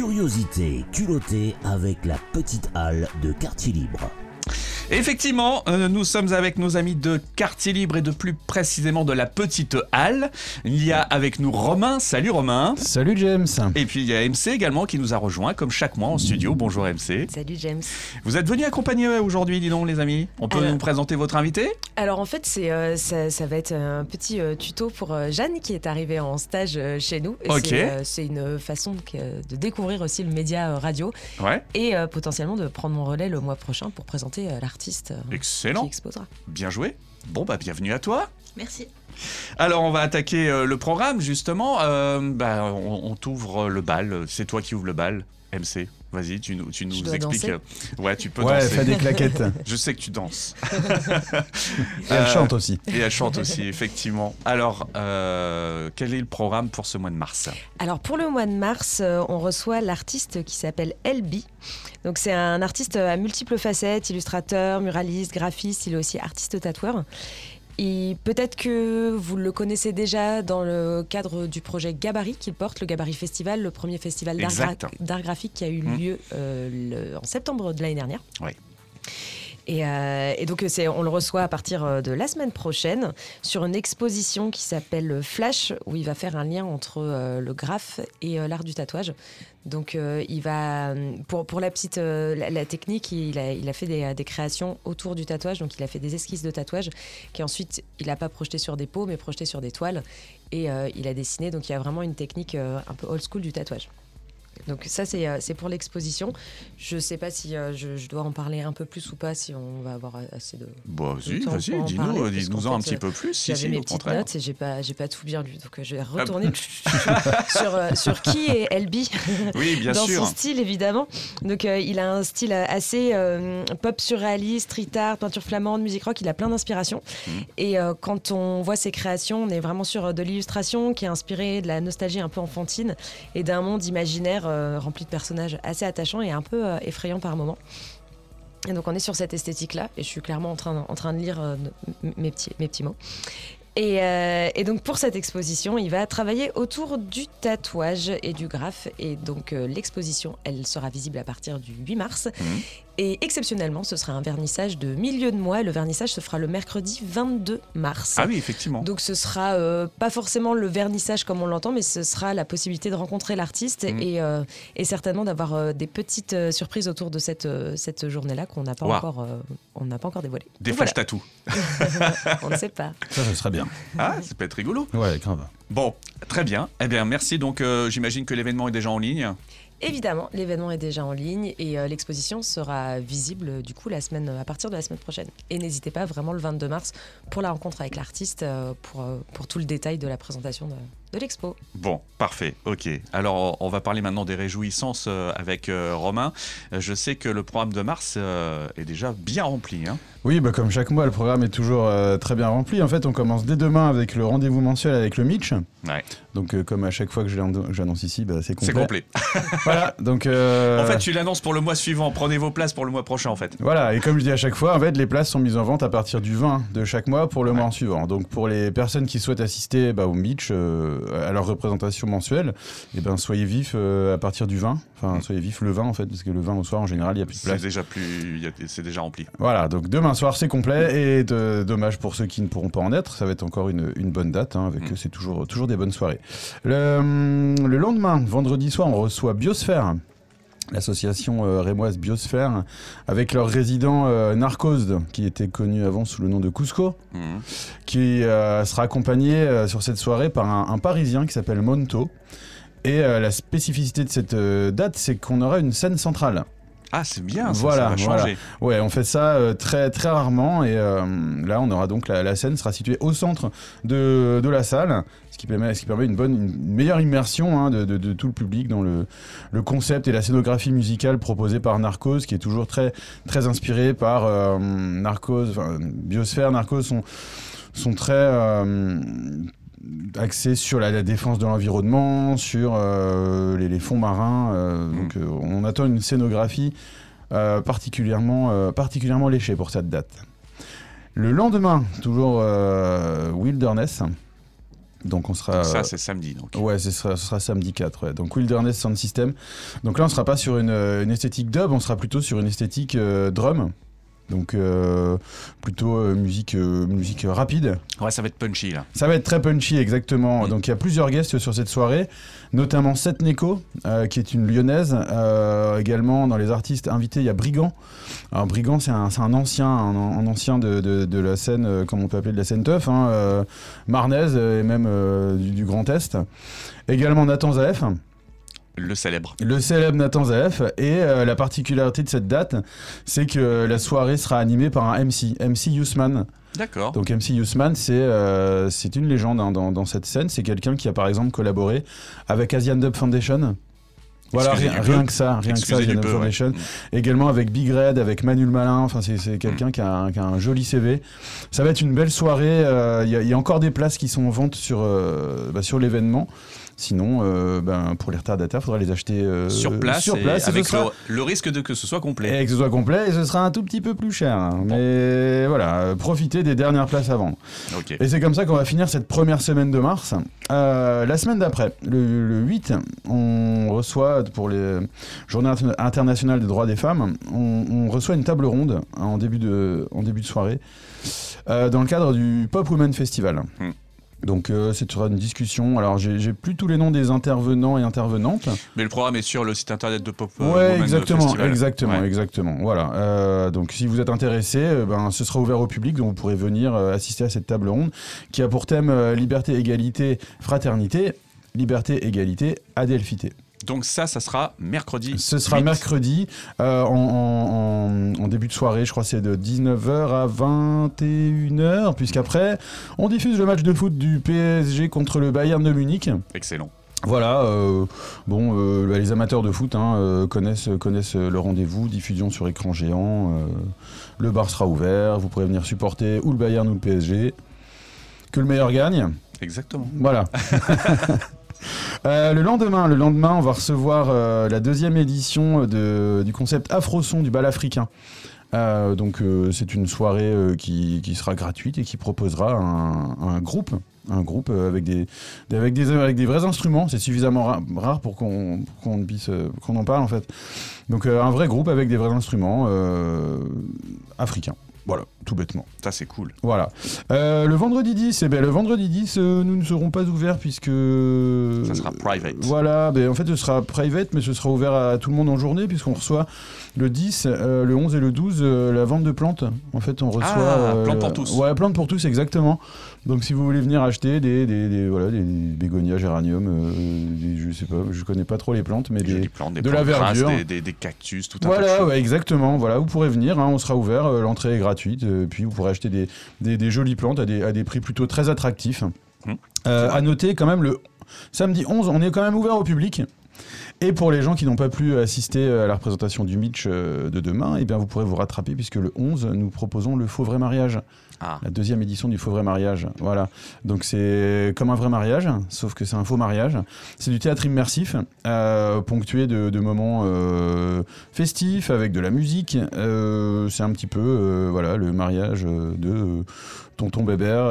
curiosité culottée avec la petite halle de quartier libre. Effectivement, euh, nous sommes avec nos amis de Quartier Libre et de plus précisément de la Petite Halle. Il y a avec nous Romain. Salut Romain. Salut James. Et puis il y a MC également qui nous a rejoint comme chaque mois en studio. Bonjour MC. Salut James. Vous êtes venus accompagner aujourd'hui, dis donc les amis? On peut Alors- nous présenter votre invité? Alors en fait, c'est, euh, ça, ça va être un petit euh, tuto pour euh, Jeanne qui est arrivée en stage euh, chez nous. Ok. C'est, euh, une façon que- de découvrir aussi le média euh, radio Ouais. et euh, potentiellement de prendre mon relais le mois prochain pour présenter euh, euh, qui Excellent. exposera. Bien joué. Bon bah bienvenue à toi. Merci. Alors on va attaquer euh, le programme justement. Euh, bah, on, on t'ouvre le bal. C'est toi qui ouvre le bal. MC, vas-y, tu nous, tu nous expliques. danser euh, Ouais, tu peux Ouais, danser. fais des claquettes. Je sais que tu danses. Et elle Euh, chante aussi. Et elle chante aussi, effectivement. Alors, euh, quel est le programme pour ce mois de mars? Alors pour le mois de mars, euh, on reçoit l'artiste qui s'appelle Elbi. Donc c'est un artiste à multiples facettes, illustrateur, muraliste, graphiste, il est aussi artiste tatoueur. Et peut-être que vous le connaissez déjà dans le cadre du projet Gabarit qu'il porte, le Gabarit Festival, le premier festival d'art graphique qui a eu Mm. lieu euh, le- en septembre de l'année dernière. Ouais. Et, euh, et donc c'est, on le reçoit à partir euh, de la semaine prochaine sur une exposition qui s'appelle Flash, où il va faire un lien entre euh, le graphe et euh, l'art du tatouage. Donc euh, il va, pour, la petite euh, la, technique, il a, fait des, des créations autour du tatouage. Donc il a fait des esquisses de tatouage qui ensuite il n'a pas projeté sur des peaux, mais projeté sur des toiles. Et euh, il a dessiné. Donc il y a vraiment une technique euh, un peu old school du tatouage. Donc ça c'est euh, c'est pour l'exposition. Je sais pas si euh, je, je dois en parler un peu plus ou pas, si on va avoir assez de, Bon, Le vas-y, vas-y, en dis-nous, parce dis-nous-en qu'en un petit peu plus. Si, J'avais si, mes petites notes et j'ai pas j'ai pas tout bien lu donc euh, je vais bah. retourner sur, sur qui est Elbi Oui, bien dans sûr. son style évidemment. Donc euh, il a un style assez euh, pop surréaliste, street art, peinture flamande, musique rock. Il a plein d'inspirations. Mhm. Et euh, quand on voit ses créations, on est vraiment sur de l'illustration qui est inspirée de la nostalgie un peu enfantine et d'un monde imaginaire rempli de personnages assez attachants et un peu euh, effrayants par moments. Et donc on est sur cette esthétique-là, et je suis clairement en train, de lire euh, mes, petits, mots. Et, euh, donc pour cette exposition, il va travailler autour du tatouage et du graphe. Et donc euh, l'exposition, elle sera visible à partir du 8 mars. Mhm. Et exceptionnellement, ce sera un vernissage de milieu de mois. Et le vernissage se fera le mercredi 22 mars. Ah oui, effectivement. Donc ce sera euh, pas forcément le vernissage comme on l'entend, mais ce sera la possibilité de rencontrer l'artiste et, euh, et certainement d'avoir euh, des petites euh, surprises autour de cette, euh, cette journée-là qu'on n'a pas, encore, euh, on n'a pas encore dévoilées. Des Donc flash tattoo. voilà, on ne sait pas. Ça, ce serait bien. Ah, ça peut être rigolo. Ouais, grave. Bon, très bien. Eh bien, merci. Donc, euh, j'imagine que l'événement est déjà en ligne. Évidemment, l'événement est déjà en ligne et euh, l'exposition sera visible du coup la semaine, à partir de la semaine prochaine. Et n'hésitez pas vraiment le 22 mars pour la rencontre avec l'artiste, euh, pour, euh, pour tout le détail de la présentation de, de l'expo. Bon, parfait. Ok. Alors, on va parler maintenant des réjouissances euh, avec euh, Romain. Euh, Je sais que le programme de mars euh, est déjà bien rempli. hein. Oui, bah, comme chaque mois, le programme est toujours euh, très bien rempli. En fait, on commence dès demain avec le rendez-vous mensuel avec le Mitch. Ouais. Donc, comme à chaque fois que j'annonce ici, bah, c'est complet. C'est complet. Voilà, donc. euh, En fait, tu l'annonces pour le mois suivant. Prenez vos places pour le mois prochain, en fait. Voilà, et comme je dis à chaque fois, en fait, les places sont mises en vente à partir du 20 de chaque mois pour le Ouais. mois suivant. Donc, pour les personnes qui souhaitent assister bah, au Mitch, euh, à leur représentation mensuelle, eh ben, soyez vifs euh, à partir du 20. Enfin, Mm. soyez vifs le 20, en fait, parce que le 20 au soir, en général, il n'y a plus de C'est place. déjà plus, y c'est déjà rempli. Voilà, donc demain soir c'est complet et de- dommage pour ceux qui ne pourront pas en être, ça va être encore une, une bonne date, hein, avec Mm. c'est toujours, toujours des bonnes soirées. Le, hum, le lendemain, vendredi soir, on reçoit Biosphère, l'association euh, rémoise Biosphère, avec leur résident euh, Narcos, qui était connu avant sous le nom de Cusco, Mhm. qui euh, sera accompagné euh, sur cette soirée par un, un Parisien qui s'appelle Monto. Et la spécificité de cette date, c'est qu'on aura une scène centrale. Ah, c'est bien. Ça, Voilà, ça va voilà. Ouais, on fait ça euh, très, très rarement et euh, là on aura donc la, la scène sera située au centre de, de la salle, ce qui permet, ce qui permet une, bonne, une meilleure immersion hein, de, de- de tout le public dans le, le concept et la scénographie musicale proposée par Narcos, qui est toujours très, très inspiré par euh, Narcos, enfin, Biosphère, Narcos sont, sont très axés sur la, la défense de l'environnement, sur euh, les, les fonds marins. euh, Donc euh, on attend une scénographie particulièrement, particulièrement léchée pour cette date. Le lendemain, toujours Wilderness, Donc on sera. Ça, c'est samedi. Donc. Ouais, ce sera, ce sera samedi 4. ouais. Donc Wilderness Sound System. Donc là, on sera pas sur une, une esthétique dub, on sera plutôt sur une esthétique euh, drum. Donc euh, plutôt euh, musique, euh, musique rapide. Ouais, ça va être punchy là. Ça va être très punchy, exactement. Donc il y a plusieurs guests sur cette soirée, notamment Seth Neko, qui est une lyonnaise. Également, dans les artistes invités, il y a Brigand. Alors Brigand, c'est un, un ancien, un, un ancien de, de- de la scène, comme on peut appeler de la scène teuf, hein, marnaise et même du, du Grand Est. Également Nathan Zaef, Le célèbre. le célèbre Nathan Zaef. Et euh, la particularité de cette date, c'est que la soirée sera animée par un MC, MC Yousman. D'accord. Donc MC Yousman, c'est euh, c'est une légende hein, dans, dans cette scène. C'est quelqu'un qui a par exemple collaboré avec Asian Dub Foundation. Voilà, rien, rien que ça, rien que ça, peu, ouais. Foundation. Mm. Également avec Big Red, avec Manu le Malin. Enfin, c'est c'est Mm. quelqu'un qui, a un- qui a un joli CV. Ça va être une belle soirée. euh, Il y, a- il y a encore des places qui sont en vente sur, euh, bah, sur l'événement. Sinon, euh, ben, pour les retardataires, il faudra les acheter euh, sur place, sur place et avec le, le risque de que ce soit complet. et que ce soit complet, et ce sera un tout petit peu plus cher. hein. Mais voilà, profitez des dernières places à vendre. Ok. Et c'est comme ça qu'on va finir cette première semaine de mars. Euh, la semaine d'après, le, le 8, on reçoit pour les Journées Inter- internationales des droits des femmes, on, on reçoit une table ronde en début de, en début de soirée dans le cadre du Pop Women Festival. Hmm. Donc euh, c'est sera une discussion. Alors j'ai plus tous les noms des intervenants et intervenantes. Mais le programme est sur le site internet de Pop euh, Ouais, exactement, Festival. exactement, Ouais. exactement. Voilà. Euh, donc, si vous êtes intéressé, euh, ben, ce sera ouvert au public, donc vous pourrez venir euh, assister à cette table ronde qui a pour thème liberté, égalité, fraternité. Liberté, égalité, adelphité. Donc ça, ça sera mercredi. Ce sera 8. mercredi euh, en, en- en- en début de soirée, je crois que c'est de 19h à 21h, puisqu'après, on diffuse le match de foot du PSG contre le Bayern de Munich. Excellent. Voilà, euh, bon, euh, bah, les amateurs de foot hein, connaissent, connaissent le rendez-vous, diffusion sur écran géant. le bar sera ouvert, vous pourrez venir supporter ou le Bayern ou le PSG. Que le meilleur gagne. Exactement. Voilà. Euh, le lendemain, le lendemain, on va recevoir euh, la deuxième édition de, du concept Afroson du bal africain. Euh, donc c'est une soirée qui, qui sera gratuite et qui proposera un, un groupe, un groupe avec des, des- avec des avec des vrais instruments. C'est suffisamment ra- rare pour qu'on qu'on en parle en fait. Donc un vrai groupe avec des vrais instruments africains. Voilà, tout bêtement. Ça, c'est cool. Voilà. Euh, le vendredi 10, eh ben, le vendredi 10, euh, nous ne serons pas ouverts puisque. Ça sera private. Voilà, ben, en fait, ce sera private, mais ce sera ouvert à tout le monde en journée, puisqu'on reçoit le 10, euh, le 11 et le 12 euh, la vente de plantes. En fait, on reçoit. Ah, plantes pour tous. Ouais, plantes pour tous, exactement. Donc, si vous voulez venir acheter des, des, des- voilà, des, bégonias, géraniums, euh, je sais pas, je connais pas trop les plantes, mais Des, plantes, de plantes la verdure. des, cactus, tout un de Voilà, ouais, exactement. Voilà, vous pourrez venir, hein, on sera ouvert, euh, l'entrée est gratuite, euh, puis vous pourrez acheter des, des, des jolies plantes à des, à des prix plutôt très attractifs. Hum, Euh, à noter quand même le samedi 11, on est quand même ouvert au public. Et pour les gens qui n'ont pas pu assister à la représentation du Mitch euh, de demain, eh bien vous pourrez vous rattraper puisque le 11, nous proposons le faux vrai mariage Ah, la deuxième édition du faux vrai mariage. Voilà. Donc c'est comme un vrai mariage, sauf que c'est un faux mariage. C'est du théâtre immersif, euh, ponctué de, de moments euh, festifs avec de la musique. Euh, c'est un petit peu voilà le mariage de tonton Bébert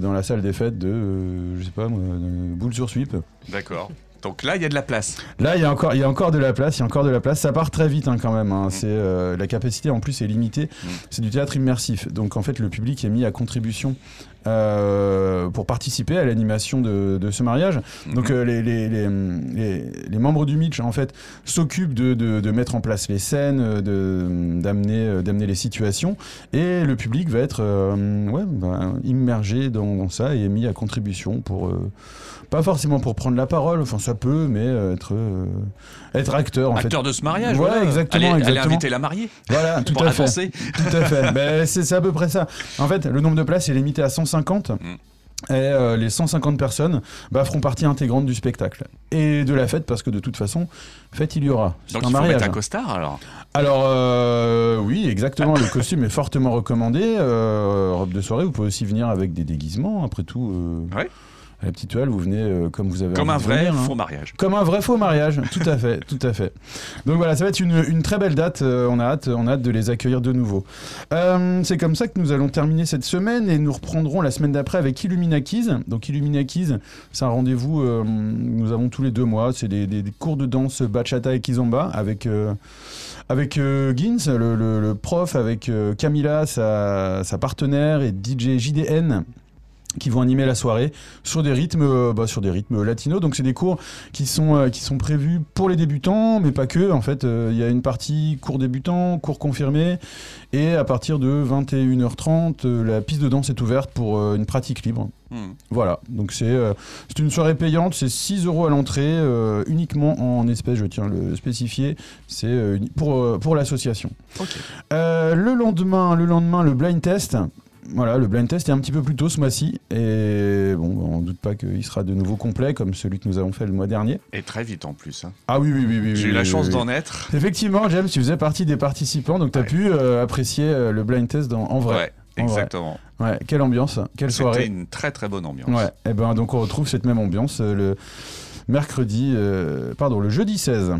dans la salle des fêtes de je sais pas boule sur sweep. d'accord. Donc là, il y a de la place. Là, il y a encore, il y a encore de la place, il y a encore de la place. Ça part très vite hein, quand même. hein. C'est euh, la capacité en plus est limitée. Mm. C'est du théâtre immersif. Donc en fait, le public est mis à contribution euh, pour participer à l'animation de, de ce mariage. Donc Mhm. euh, les, les, les, les- les membres du Mitch en fait s'occupent de, de- de mettre en place les scènes, euh, de d'amener d'amener les situations, et le public va être euh, ouais, bah, immergé dans, dans ça et mis à contribution pour pas forcément pour prendre la parole, enfin ça peut, mais être être acteur en Acteur de ce mariage. Ouais, voilà. exactement, Allez, allez exactement. inviter la mariée. Voilà, tout à fait. Tout à fait. Ben, c'est c'est à peu près ça. En fait, le nombre de places est limité à 150. Mm. Et euh, les 150 personnes bah, feront partie intégrante du spectacle. Et de la fête, parce que de toute façon, fête il y aura. Donc un il faut mariage. mettre un costard alors. Alors, euh, oui, exactement. le costume est fortement recommandé. Euh, robe de soirée, vous pouvez aussi venir avec des déguisements. Après tout, Ouais. À la petite halle, vous venez euh, comme vous avez Comme un vrai venir, hein. faux mariage. Comme un vrai faux mariage, tout à fait, tout à fait. Donc voilà, ça va être une, une très belle date. euh, on a hâte, on a hâte de les accueillir de nouveau. Euh, c'est comme ça que nous allons terminer cette semaine et nous reprendrons la semaine d'après avec Illuminakis. Donc Illuminakis, c'est un rendez-vous. nous avons tous les deux mois. C'est des, des- des cours de danse bachata et kizomba avec. avec Gins, le, le- le prof, avec Camila, sa, sa partenaire, et DJ JDN, qui vont animer la soirée sur des rythmes, euh, bah, sur des rythmes latinos. Donc c'est des cours qui sont, euh, qui sont prévus pour les débutants, mais pas que. En fait, euh, il y a une partie cours débutants, cours confirmés, et à partir de 21h30, euh, la piste de danse est ouverte pour euh, une pratique libre. Hmm. Voilà, donc c'est euh, c'est une soirée payante, c'est 6 euros à l'entrée, euh, uniquement en espèces, je tiens à le spécifier, c'est euh, pour, euh, pour l'association. Euh, le lendemain, le lendemain, le blind test. Voilà, le blind test est un petit peu plus tôt ce mois-ci. Et bon, on ne doute pas qu'il sera de nouveau complet comme celui que nous avons fait le mois dernier. Et très vite en plus. hein. Ah oui, oui, oui. oui J'ai oui, eu la chance oui. d'en être. Effectivement, James, tu faisais partie des participants, donc tu as Ouais. pu euh, apprécier euh, le blind test dans- en vrai. Ouais, exactement. Ouais, quelle ambiance, quelle C'était soirée. une très très bonne ambiance. Ouais, et ben donc on retrouve cette même ambiance euh, le mercredi, euh, pardon, le jeudi 16.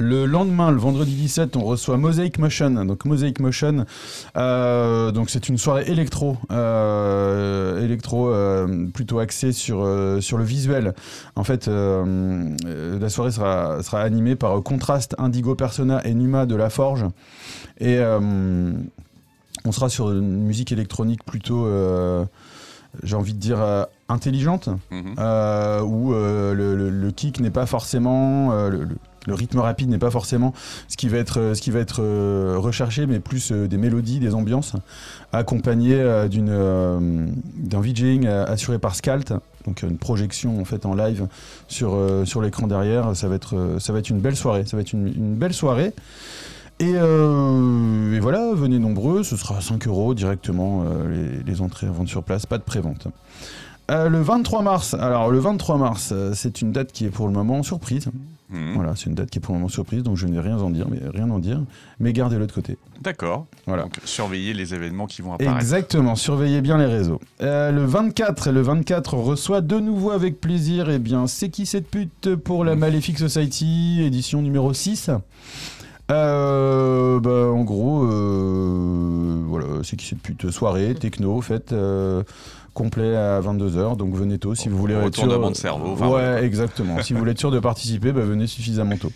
Le lendemain, le vendredi 17, on reçoit Mosaic Motion. Donc Mosaic Motion, euh, donc c'est une soirée électro, euh, électro euh, plutôt axée sur sur le visuel. En fait, la soirée sera sera animée par euh, Contrast, Indigo Persona et Numa de La Forge. Et on sera sur une musique électronique plutôt, j'ai envie de dire, euh, intelligente, Mhm. euh, où euh, le, le- le kick n'est pas forcément, le, le- rythme rapide n'est pas forcément ce qui va être, euh, euh, recherché, mais plus euh, des mélodies, des ambiances, accompagnées d'un VJing assuré par Scalt, donc une projection en en live sur, l'écran derrière. Ça va, être, une belle soirée. Et, voilà, venez nombreux, ce sera 5 euros directement les, les entrées à vendre sur place, pas de prévente. Euh, le 23 mars, alors le 23 mars, euh, c'est une date qui est pour le moment surprise. Mhm. Voilà, c'est une date qui est pour le moment surprise, donc je ne vais rien en dire, mais rien en dire, mais gardez-le de côté. D'accord. Voilà. Donc surveillez les événements qui vont apparaître. Exactement, surveillez bien les réseaux. Euh, le 24, et le 24 on reçoit de nouveau avec plaisir, eh bien, c'est qui cette pute pour la Malefic Society, édition numéro 6 euh, bah, en gros, euh, voilà, c'est qui cette pute? Soirée, techno, fête, euh, complet à 22h, donc venez tôt si vous voulez être sûr. De cerveau, enfin, ouais, ouais. exactement. si vous voulez être sûr de participer, bah, venez suffisamment tôt.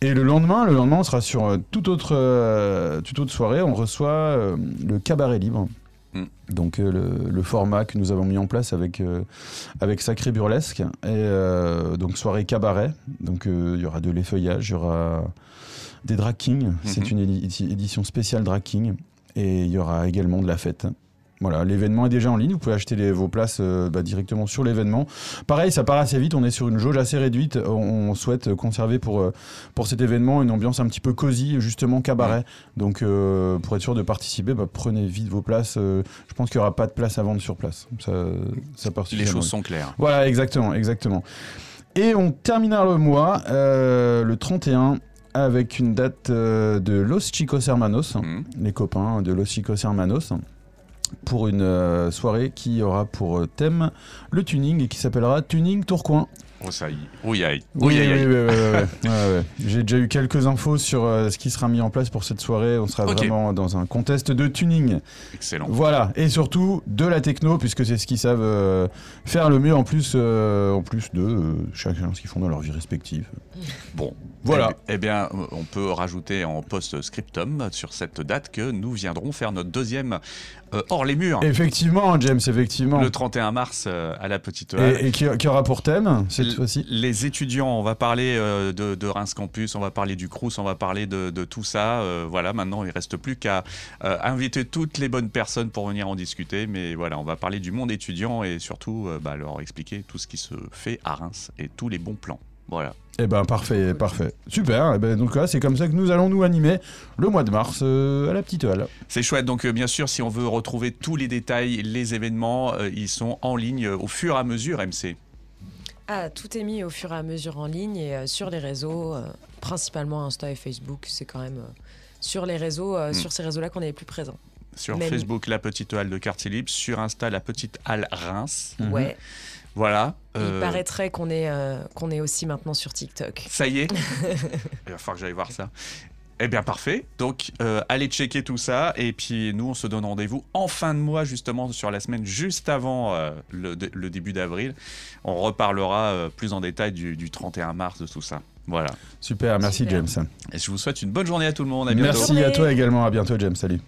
Et le lendemain, le lendemain, on sera sur euh, toute autre, euh, toute autre soirée. On reçoit euh, le cabaret libre. Mm. Donc le, le format que nous avons mis en place avec, avec Sacré Burlesque. Et donc soirée cabaret. Donc il y aura de l'effeuillage, il y aura des drag kings. C'est Mhm. une édi- édition spéciale drag king. Et il y aura également de la fête. Voilà, l'événement est déjà en ligne. Vous pouvez acheter les- vos places euh, bah, directement sur l'événement. Pareil, ça part assez vite. On est sur une jauge assez réduite. On, on souhaite conserver pour, euh, pour cet événement une ambiance un petit peu cosy, justement cabaret. Donc, euh, pour être sûr de participer, bah, prenez vite vos places. Euh, je pense qu'il n'y aura pas de place à vendre sur place. Ça, ça part Les choses sont claires. Voilà, exactement, exactement. Et on terminera le mois, euh, le 31, avec une date euh, de Los Chicos Hermanos Mhm. les copains de Los Chicos Hermanos pour une euh, soirée qui aura pour euh, thème le tuning et qui s'appellera Tuning Tourcoing. Oh ça y est. Oui. Oui, Oui. J'ai déjà eu quelques infos sur euh, ce qui sera mis en place pour cette soirée. On sera vraiment dans un contest de tuning. Excellent. Voilà, et surtout de la techno, puisque c'est ce qu'ils savent euh, faire le mieux en plus, euh, en plus de chacun ce qu'ils font dans leur vie respective. Bon. Voilà. Eh, eh bien, on peut rajouter en post-scriptum sur cette date que nous viendrons faire notre deuxième hors les murs. Effectivement, James, effectivement. Le 31 mars à la Petite et qui, qui aura pour thème cette L- fois-ci Les étudiants, on va parler euh, de, de Reims Campus, on va parler du Crous, on va parler de, de tout ça. euh, voilà, maintenant il reste plus qu'à euh, inviter toutes les bonnes personnes pour venir en discuter. Mais voilà, on va parler du monde étudiant et surtout bah, leur expliquer tout ce qui se fait à Reims et tous les bons plans. Voilà. Eh ben parfait, parfait. Super. Eh ben, donc là, c'est comme ça que nous allons nous animer le mois de mars euh, à la petite halle. C'est chouette. Donc, euh, bien sûr, si on veut retrouver tous les détails, les événements, euh, ils sont en ligne au fur et à mesure, MC. Ah, tout est mis au fur et à mesure en ligne et euh, sur les réseaux, euh, principalement Insta et Facebook. C'est quand même euh, sur les réseaux, euh, Mm. sur ces réseaux-là qu'on est les plus présents. Sur Même- Facebook, La Petite Halle de Quartier Libre. Sur Insta, La Petite Halle Reims. Mhm. Ouais. Voilà. Il paraîtrait qu'on est, euh, qu'on est aussi maintenant sur TikTok. Ça y est. Il va falloir que j'aille voir ça. Eh bien, parfait. Donc, euh, allez checker tout ça. Et puis, nous, on se donne rendez-vous en fin de mois, justement, sur la semaine juste avant euh, le, dé- le début d'avril. On reparlera euh, plus en détail du, du 31 mars, de tout ça. Voilà. Super, merci Super. James. Et je vous souhaite une bonne journée à tout le monde. À bientôt. Merci à toi également, à bientôt James, salut.